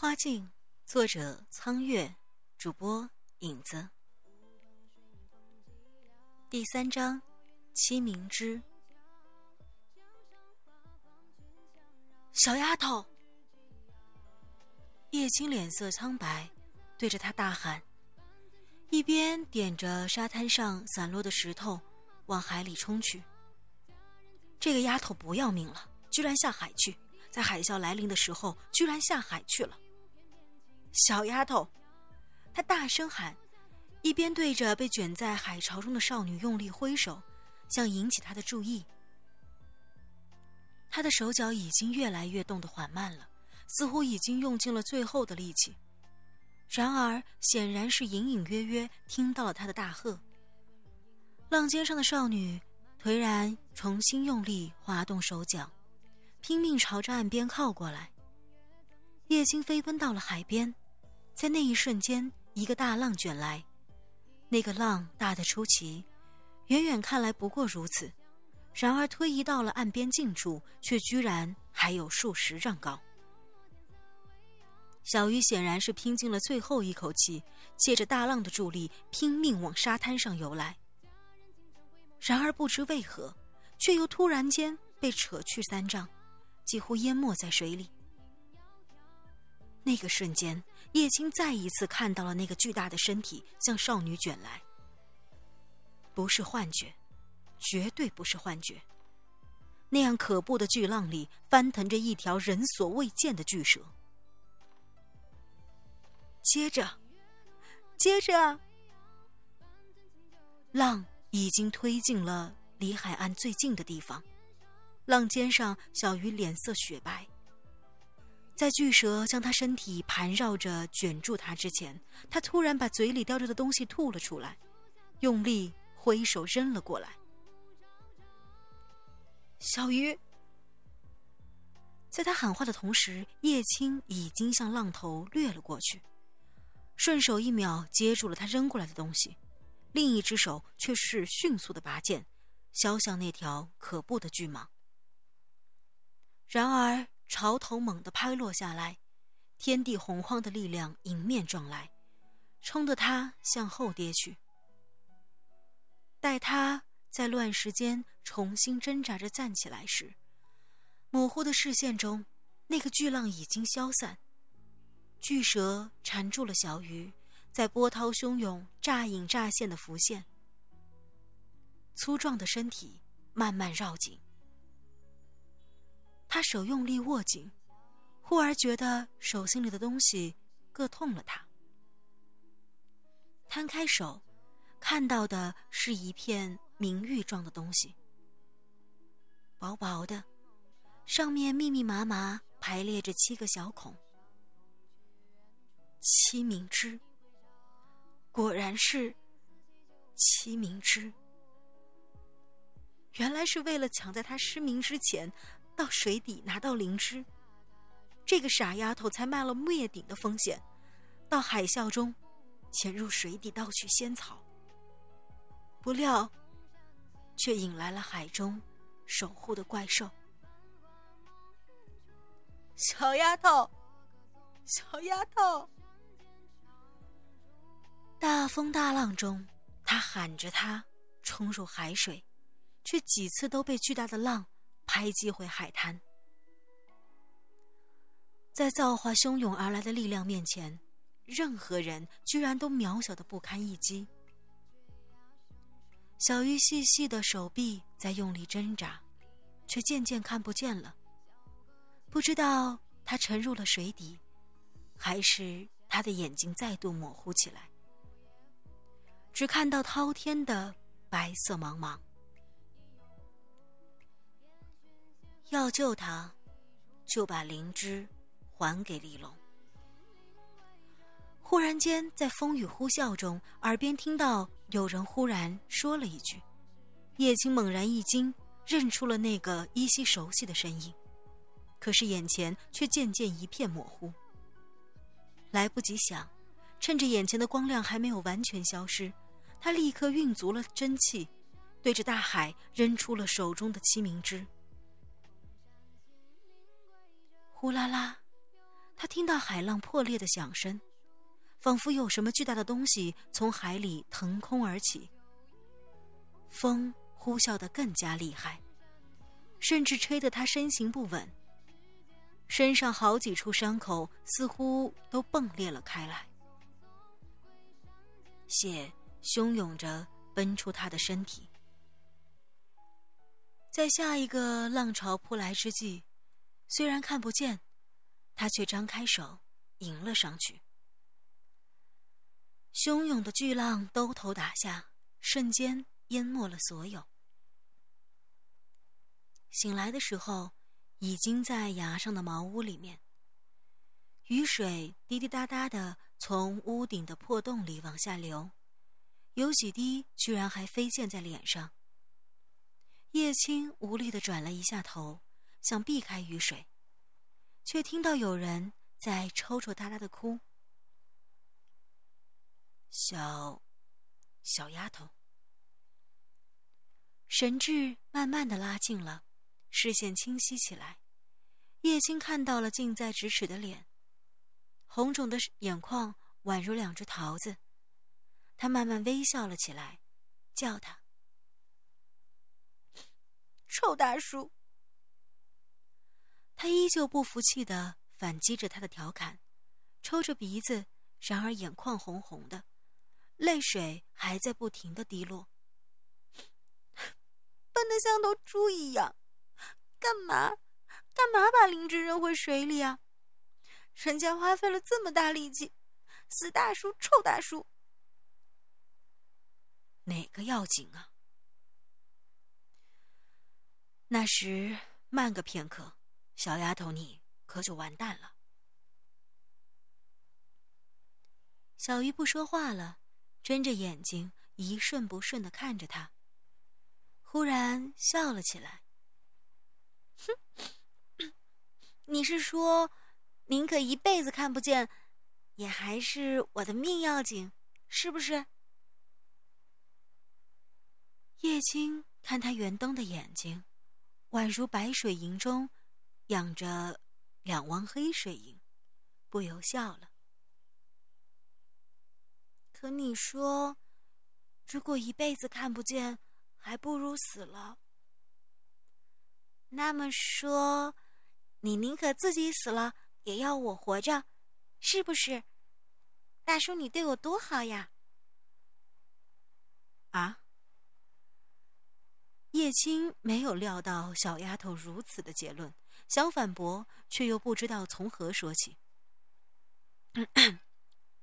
花镜，作者苍月，主播影子。第三章，七明之。小丫头，叶青脸色苍白，对着他大喊，一边点着沙滩上散落的石头，往海里冲去。这个丫头不要命了，居然下海去，在海啸来临的时候，居然下海去了。小丫头，他大声喊，一边对着被卷在海潮中的少女用力挥手，想引起她的注意。他的手脚已经越来越动得缓慢了，似乎已经用尽了最后的力气。然而，显然是隐隐约约听到了他的大喝。浪尖上的少女颓然重新用力滑动手脚，拼命朝着岸边靠过来。叶青飞奔到了海边，在那一瞬间，一个大浪卷来，那个浪大得出奇，远远看来不过如此。然而，推移到了岸边近处，却居然还有数十丈高。小鱼显然是拼尽了最后一口气，借着大浪的助力，拼命往沙滩上游来。然而，不知为何，却又突然间被扯去三丈，几乎淹没在水里。那个瞬间，叶青再一次看到了那个巨大的身体向少女卷来，不是幻觉。绝对不是幻觉。那样可怖的巨浪里翻腾着一条人所未见的巨蛇。接着，接着，浪已经推进了离海岸最近的地方。浪尖上，小鱼脸色雪白。在巨蛇将他身体盘绕着卷住他之前，他突然把嘴里叼着的东西吐了出来，用力挥手扔了过来。小鱼，在他喊话的同时，叶青已经向浪头掠了过去，顺手一秒接住了他扔过来的东西，另一只手却是迅速的拔剑，削向那条可怖的巨蟒。然而潮头猛地拍落下来，天地洪荒的力量迎面撞来，冲得他向后跌去。待他。在乱石间重新挣扎着站起来时，模糊的视线中，那个巨浪已经消散。巨蛇缠住了小鱼，在波涛汹涌、乍隐乍现的浮现。粗壮的身体慢慢绕紧，他手用力握紧，忽而觉得手心里的东西硌痛了他。摊开手，看到的是一片。明玉状的东西，薄薄的，上面密密麻麻排列着七个小孔。七明之，果然是七明之。原来是为了抢在他失明之前到水底拿到灵芝，这个傻丫头才冒了灭顶的风险，到海啸中潜入水底盗取仙草。不料。却引来了海中守护的怪兽。小丫头，小丫头！大风大浪中，他喊着他冲入海水，却几次都被巨大的浪拍击回海滩。在造化汹涌而来的力量面前，任何人居然都渺小的不堪一击。小鱼细细的手臂在用力挣扎，却渐渐看不见了。不知道他沉入了水底，还是他的眼睛再度模糊起来，只看到滔天的白色茫茫。要救他，就把灵芝还给李龙。忽然间，在风雨呼啸中，耳边听到有人忽然说了一句：“叶青猛然一惊，认出了那个依稀熟悉的身影，可是眼前却渐渐一片模糊。来不及想，趁着眼前的光亮还没有完全消失，他立刻运足了真气，对着大海扔出了手中的七明治。呼啦啦，他听到海浪破裂的响声，仿佛有什么巨大的东西从海里腾空而起。风呼啸得更加厉害，甚至吹得他身形不稳。身上好几处伤口似乎都迸裂了开来，血汹涌着奔出他的身体。在下一个浪潮扑来之际，虽然看不见，他却张开手迎了上去。汹涌的巨浪兜头打下，瞬间淹没了所有。醒来的时候。已经在崖上的茅屋里面，雨水滴滴答答的从屋顶的破洞里往下流，有几滴居然还飞溅在脸上。叶青无力的转了一下头，想避开雨水，却听到有人在抽抽搭搭的哭。小，小丫头，神志慢慢的拉近了。视线清晰起来，叶青看到了近在咫尺的脸，红肿的眼眶宛如两只桃子。他慢慢微笑了起来，叫他：“臭大叔。”他依旧不服气的反击着他的调侃，抽着鼻子，然而眼眶红红的，泪水还在不停的滴落，笨得像头猪一样。干嘛？干嘛把灵芝扔回水里啊？人家花费了这么大力气，死大叔，臭大叔！哪个要紧啊？那时慢个片刻，小丫头，你可就完蛋了。小鱼不说话了，睁着眼睛一瞬不瞬的看着他，忽然笑了起来。哼，你是说，宁可一辈子看不见，也还是我的命要紧，是不是？叶青看他圆瞪的眼睛，宛如白水银中养着两汪黑水银，不由笑了。可你说，如果一辈子看不见，还不如死了。那么说，你宁可自己死了，也要我活着，是不是？大叔，你对我多好呀！啊！叶青没有料到小丫头如此的结论，想反驳，却又不知道从何说起。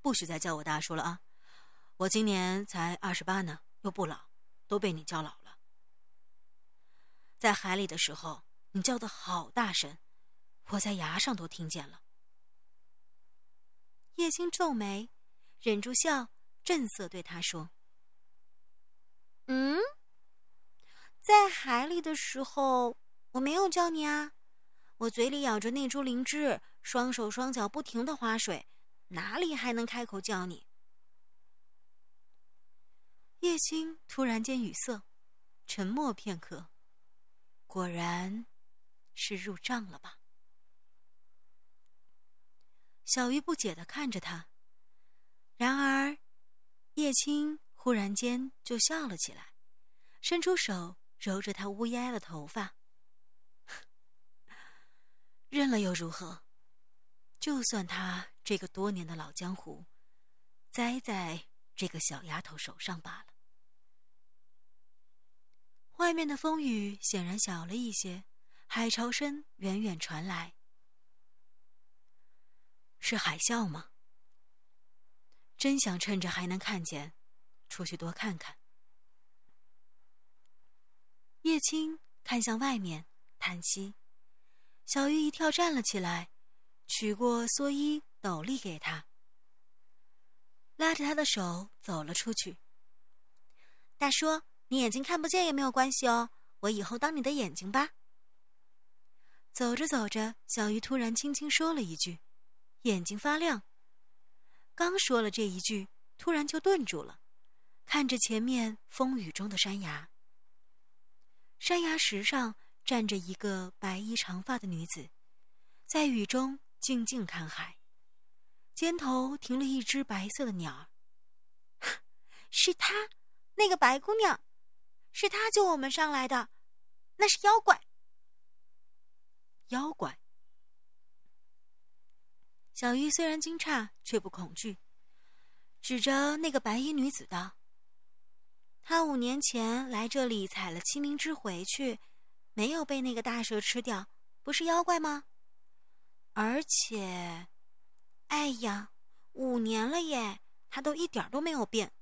不许再叫我大叔了啊！我今年才二十八呢，又不老，都被你叫老了。在海里的时候，你叫的好大声，我在崖上都听见了。叶青皱眉，忍住笑，正色对他说：“嗯，在海里的时候，我没有叫你啊，我嘴里咬着那株灵芝，双手双脚不停的划水，哪里还能开口叫你？”叶青突然间语塞，沉默片刻。果然，是入账了吧？小鱼不解的看着他，然而，叶青忽然间就笑了起来，伸出手揉着他乌压压的头发。认了又如何？就算他这个多年的老江湖，栽在这个小丫头手上罢了。外面的风雨显然小了一些，海潮声远远传来。是海啸吗？真想趁着还能看见，出去多看看。叶青看向外面，叹息。小玉一跳站了起来，取过蓑衣斗笠给他，拉着他的手走了出去。大叔。你眼睛看不见也没有关系哦，我以后当你的眼睛吧。走着走着，小鱼突然轻轻说了一句，眼睛发亮。刚说了这一句，突然就顿住了，看着前面风雨中的山崖，山崖石上站着一个白衣长发的女子，在雨中静静看海，肩头停了一只白色的鸟。是她，那个白姑娘，是她救我们上来的，那是妖怪。妖怪。小鱼虽然惊诧，却不恐惧，指着那个白衣女子道：“她五年前来这里采了清明枝回去，没有被那个大蛇吃掉，不是妖怪吗？而且，哎呀，五年了耶，他都一点都没有变。”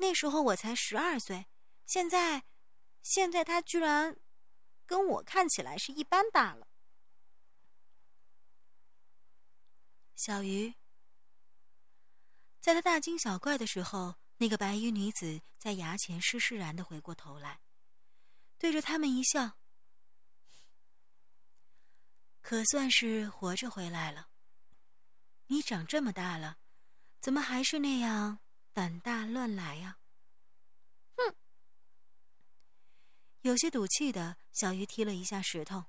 那时候我才十二岁，现在，现在他居然跟我看起来是一般大了。小鱼，在他大惊小怪的时候，那个白衣女子在崖前施施然的回过头来，对着他们一笑，可算是活着回来了。你长这么大了，怎么还是那样？胆大乱来呀！哼！有些赌气的小鱼踢了一下石头，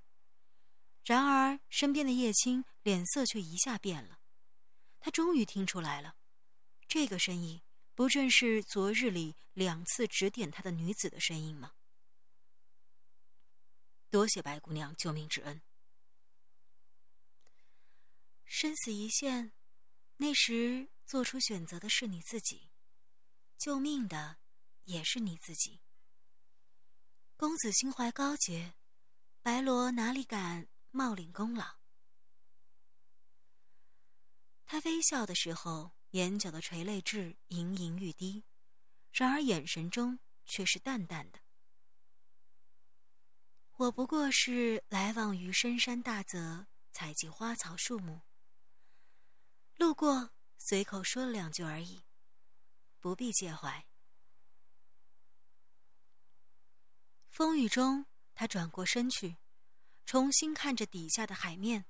然而身边的叶青脸色却一下变了。他终于听出来了，这个声音不正是昨日里两次指点他的女子的声音吗？多谢白姑娘救命之恩。生死一线，那时做出选择的是你自己。救命的也是你自己。公子心怀高洁，白罗哪里敢冒领功劳？他微笑的时候，眼角的垂泪痣盈盈欲滴，然而眼神中却是淡淡的。我不过是来往于深山大泽，采集花草树木，路过随口说了两句而已。不必介怀。风雨中，他转过身去，重新看着底下的海面，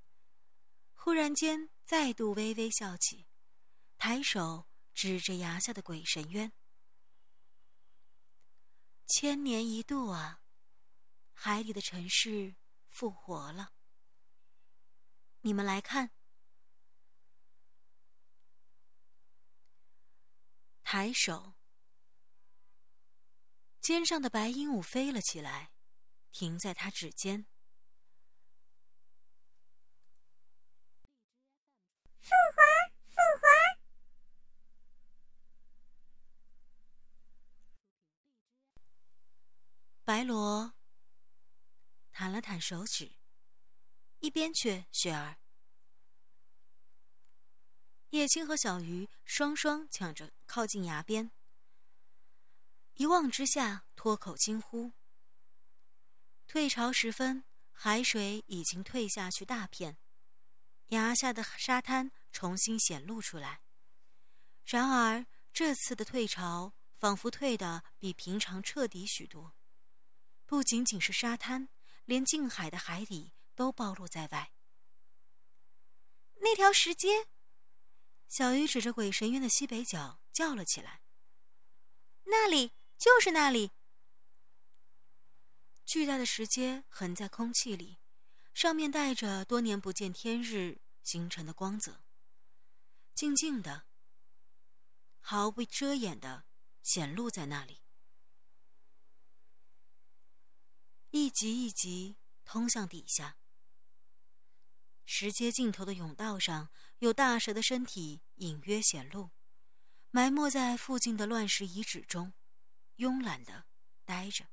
忽然间再度微微笑起，抬手指着崖下的鬼神渊：“千年一度啊，海里的城市复活了。你们来看。”抬手，肩上的白鹦鹉飞了起来，停在他指尖。复活，复活！白罗弹了弹手指，一边去，雪儿。叶青和小鱼双双抢着靠近崖边，一望之下，脱口惊呼。退潮时分，海水已经退下去大片，崖下的沙滩重新显露出来。然而这次的退潮仿佛退得比平常彻底许多，不仅仅是沙滩，连近海的海底都暴露在外。那条石阶。小鱼指着鬼神渊的西北角叫了起来：“那里就是那里！”巨大的石阶横在空气里，上面带着多年不见天日形成的光泽，静静的、毫不遮掩的显露在那里。一级一级通向底下。石阶尽头的甬道上，有大蛇的身体隐约显露，埋没在附近的乱石遗址中，慵懒的呆着。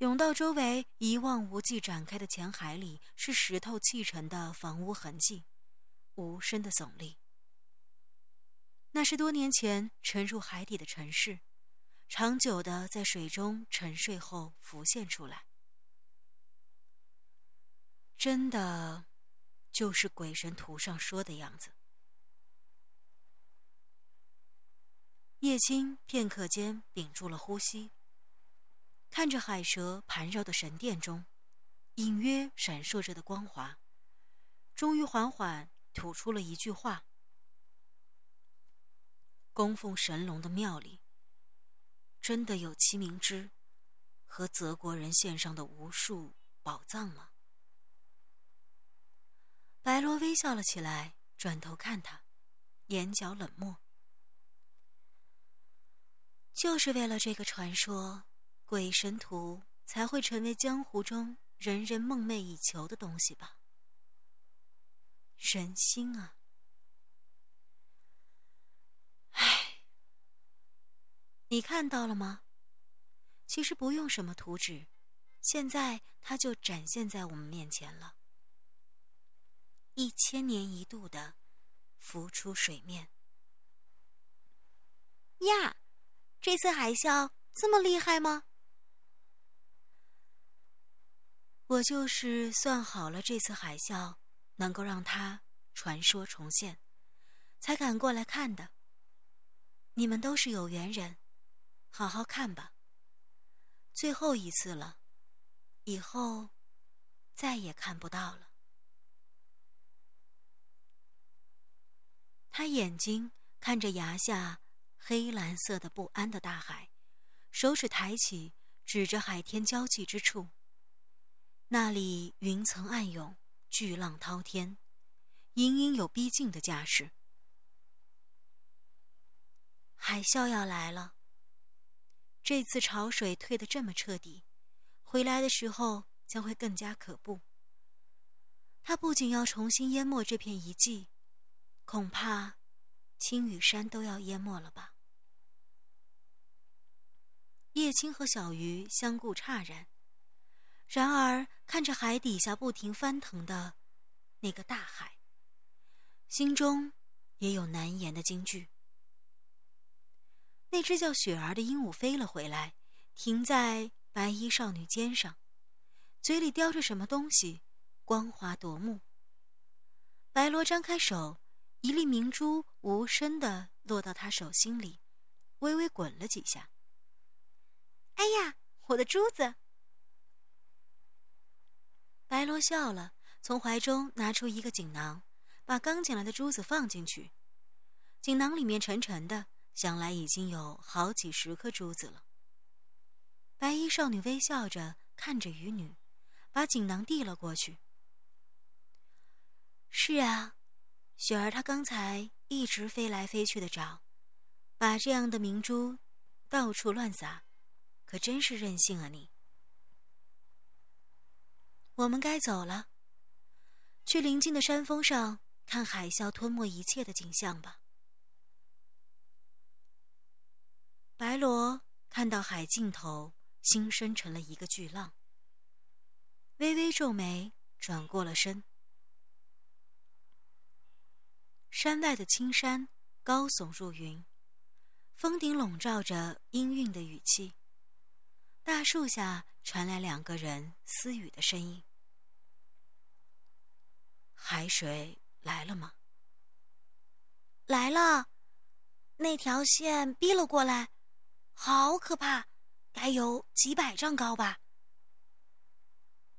甬道周围一望无际展开的浅海里，是石头砌成的房屋痕迹，无声的耸立。那是多年前沉入海底的城市，长久的在水中沉睡后浮现出来。真的，就是鬼神图上说的样子。叶青片刻间屏住了呼吸，看着海蛇盘绕的神殿中，隐约闪烁着的光华，终于缓缓吐出了一句话：“供奉神龙的庙里，真的有七明之和泽国人献上的无数宝藏吗？白罗微笑了起来，转头看他，眼角冷漠。就是为了这个传说，鬼神图才会成为江湖中人人梦寐以求的东西吧？人心啊！唉，你看到了吗？其实不用什么图纸，现在它就展现在我们面前了。一千年一度的浮出水面呀！这次海啸这么厉害吗？我就是算好了这次海啸能够让它传说重现，才敢过来看的。你们都是有缘人，好好看吧。最后一次了，以后再也看不到了。他眼睛看着崖下。黑蓝色的不安的大海，手指抬起，指着海天交际之处。那里云层暗涌，巨浪滔天，隐隐有逼近的架势。海啸要来了。这次潮水退得这么彻底，回来的时候将会更加可怖。它不仅要重新淹没这片遗迹，恐怕……青羽山都要淹没了吧？叶青和小鱼相顾诧然，然而看着海底下不停翻腾的那个大海，心中也有难言的惊惧。那只叫雪儿的鹦鹉飞了回来，停在白衣少女肩上，嘴里叼着什么东西，光滑夺目。白罗张开手。一粒明珠无声的落到他手心里，微微滚了几下。哎呀，我的珠子！白罗笑了，从怀中拿出一个锦囊，把刚捡来的珠子放进去。锦囊里面沉沉的，想来已经有好几十颗珠子了。白衣少女微笑着看着渔女，把锦囊递了过去。是啊。雪儿，她刚才一直飞来飞去的找，把这样的明珠到处乱撒，可真是任性啊你！我们该走了，去临近的山峰上看海啸吞没一切的景象吧。白罗看到海尽头，心生成了一个巨浪，微微皱眉，转过了身。山外的青山高耸入云，峰顶笼罩着氤氲的雨气。大树下传来两个人私语的声音：“海水来了吗？”“来了，那条线逼了过来，好可怕，该有几百丈高吧？”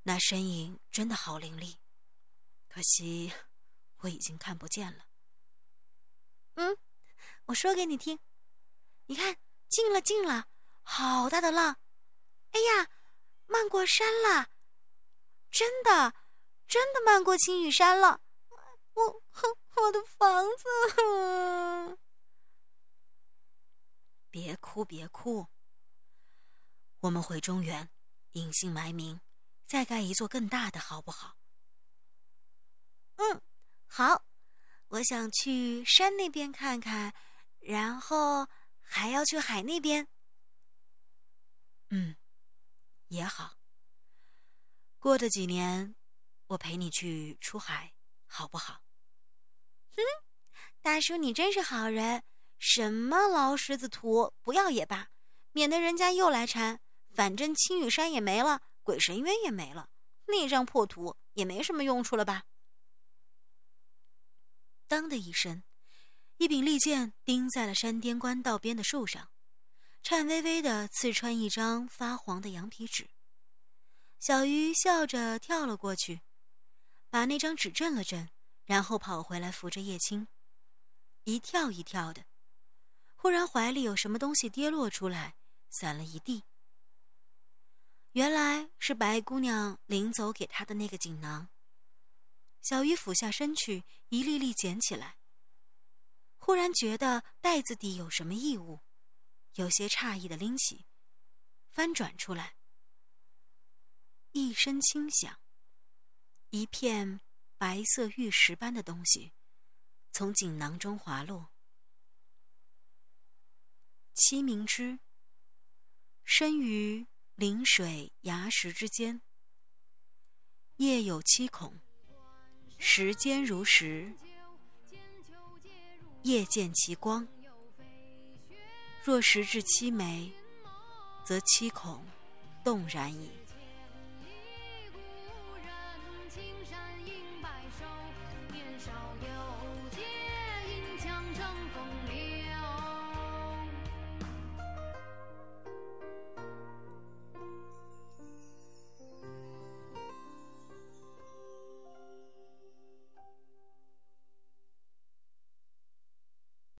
那身影真的好凌厉，可惜我已经看不见了。嗯，我说给你听，你看，进了进了，好大的浪！哎呀，漫过山了，真的，真的漫过青羽山了。我，哼我的房子！别哭，别哭，我们回中原，隐姓埋名，再盖一座更大的，好不好？嗯，好。我想去山那边看看，然后还要去海那边。嗯，也好。过的几年，我陪你去出海，好不好？哼，大叔，你真是好人。什么劳狮子图，不要也罢，免得人家又来缠。反正青羽山也没了，鬼神渊也没了，那张破图也没什么用处了吧？当的一声，一柄利剑钉在了山巅官道边的树上，颤巍巍地刺穿一张发黄的羊皮纸。小鱼笑着跳了过去，把那张纸震了震，然后跑回来扶着叶青，一跳一跳的。忽然怀里有什么东西跌落出来，散了一地。原来是白姑娘临走给他的那个锦囊。小鱼俯下身去，一粒粒捡起来。忽然觉得袋子底有什么异物，有些诧异的拎起，翻转出来，一声轻响，一片白色玉石般的东西从锦囊中滑落。七明之，生于临水崖石之间，夜有七孔。时间如石，夜见其光。若时至七枚，则七孔动然矣。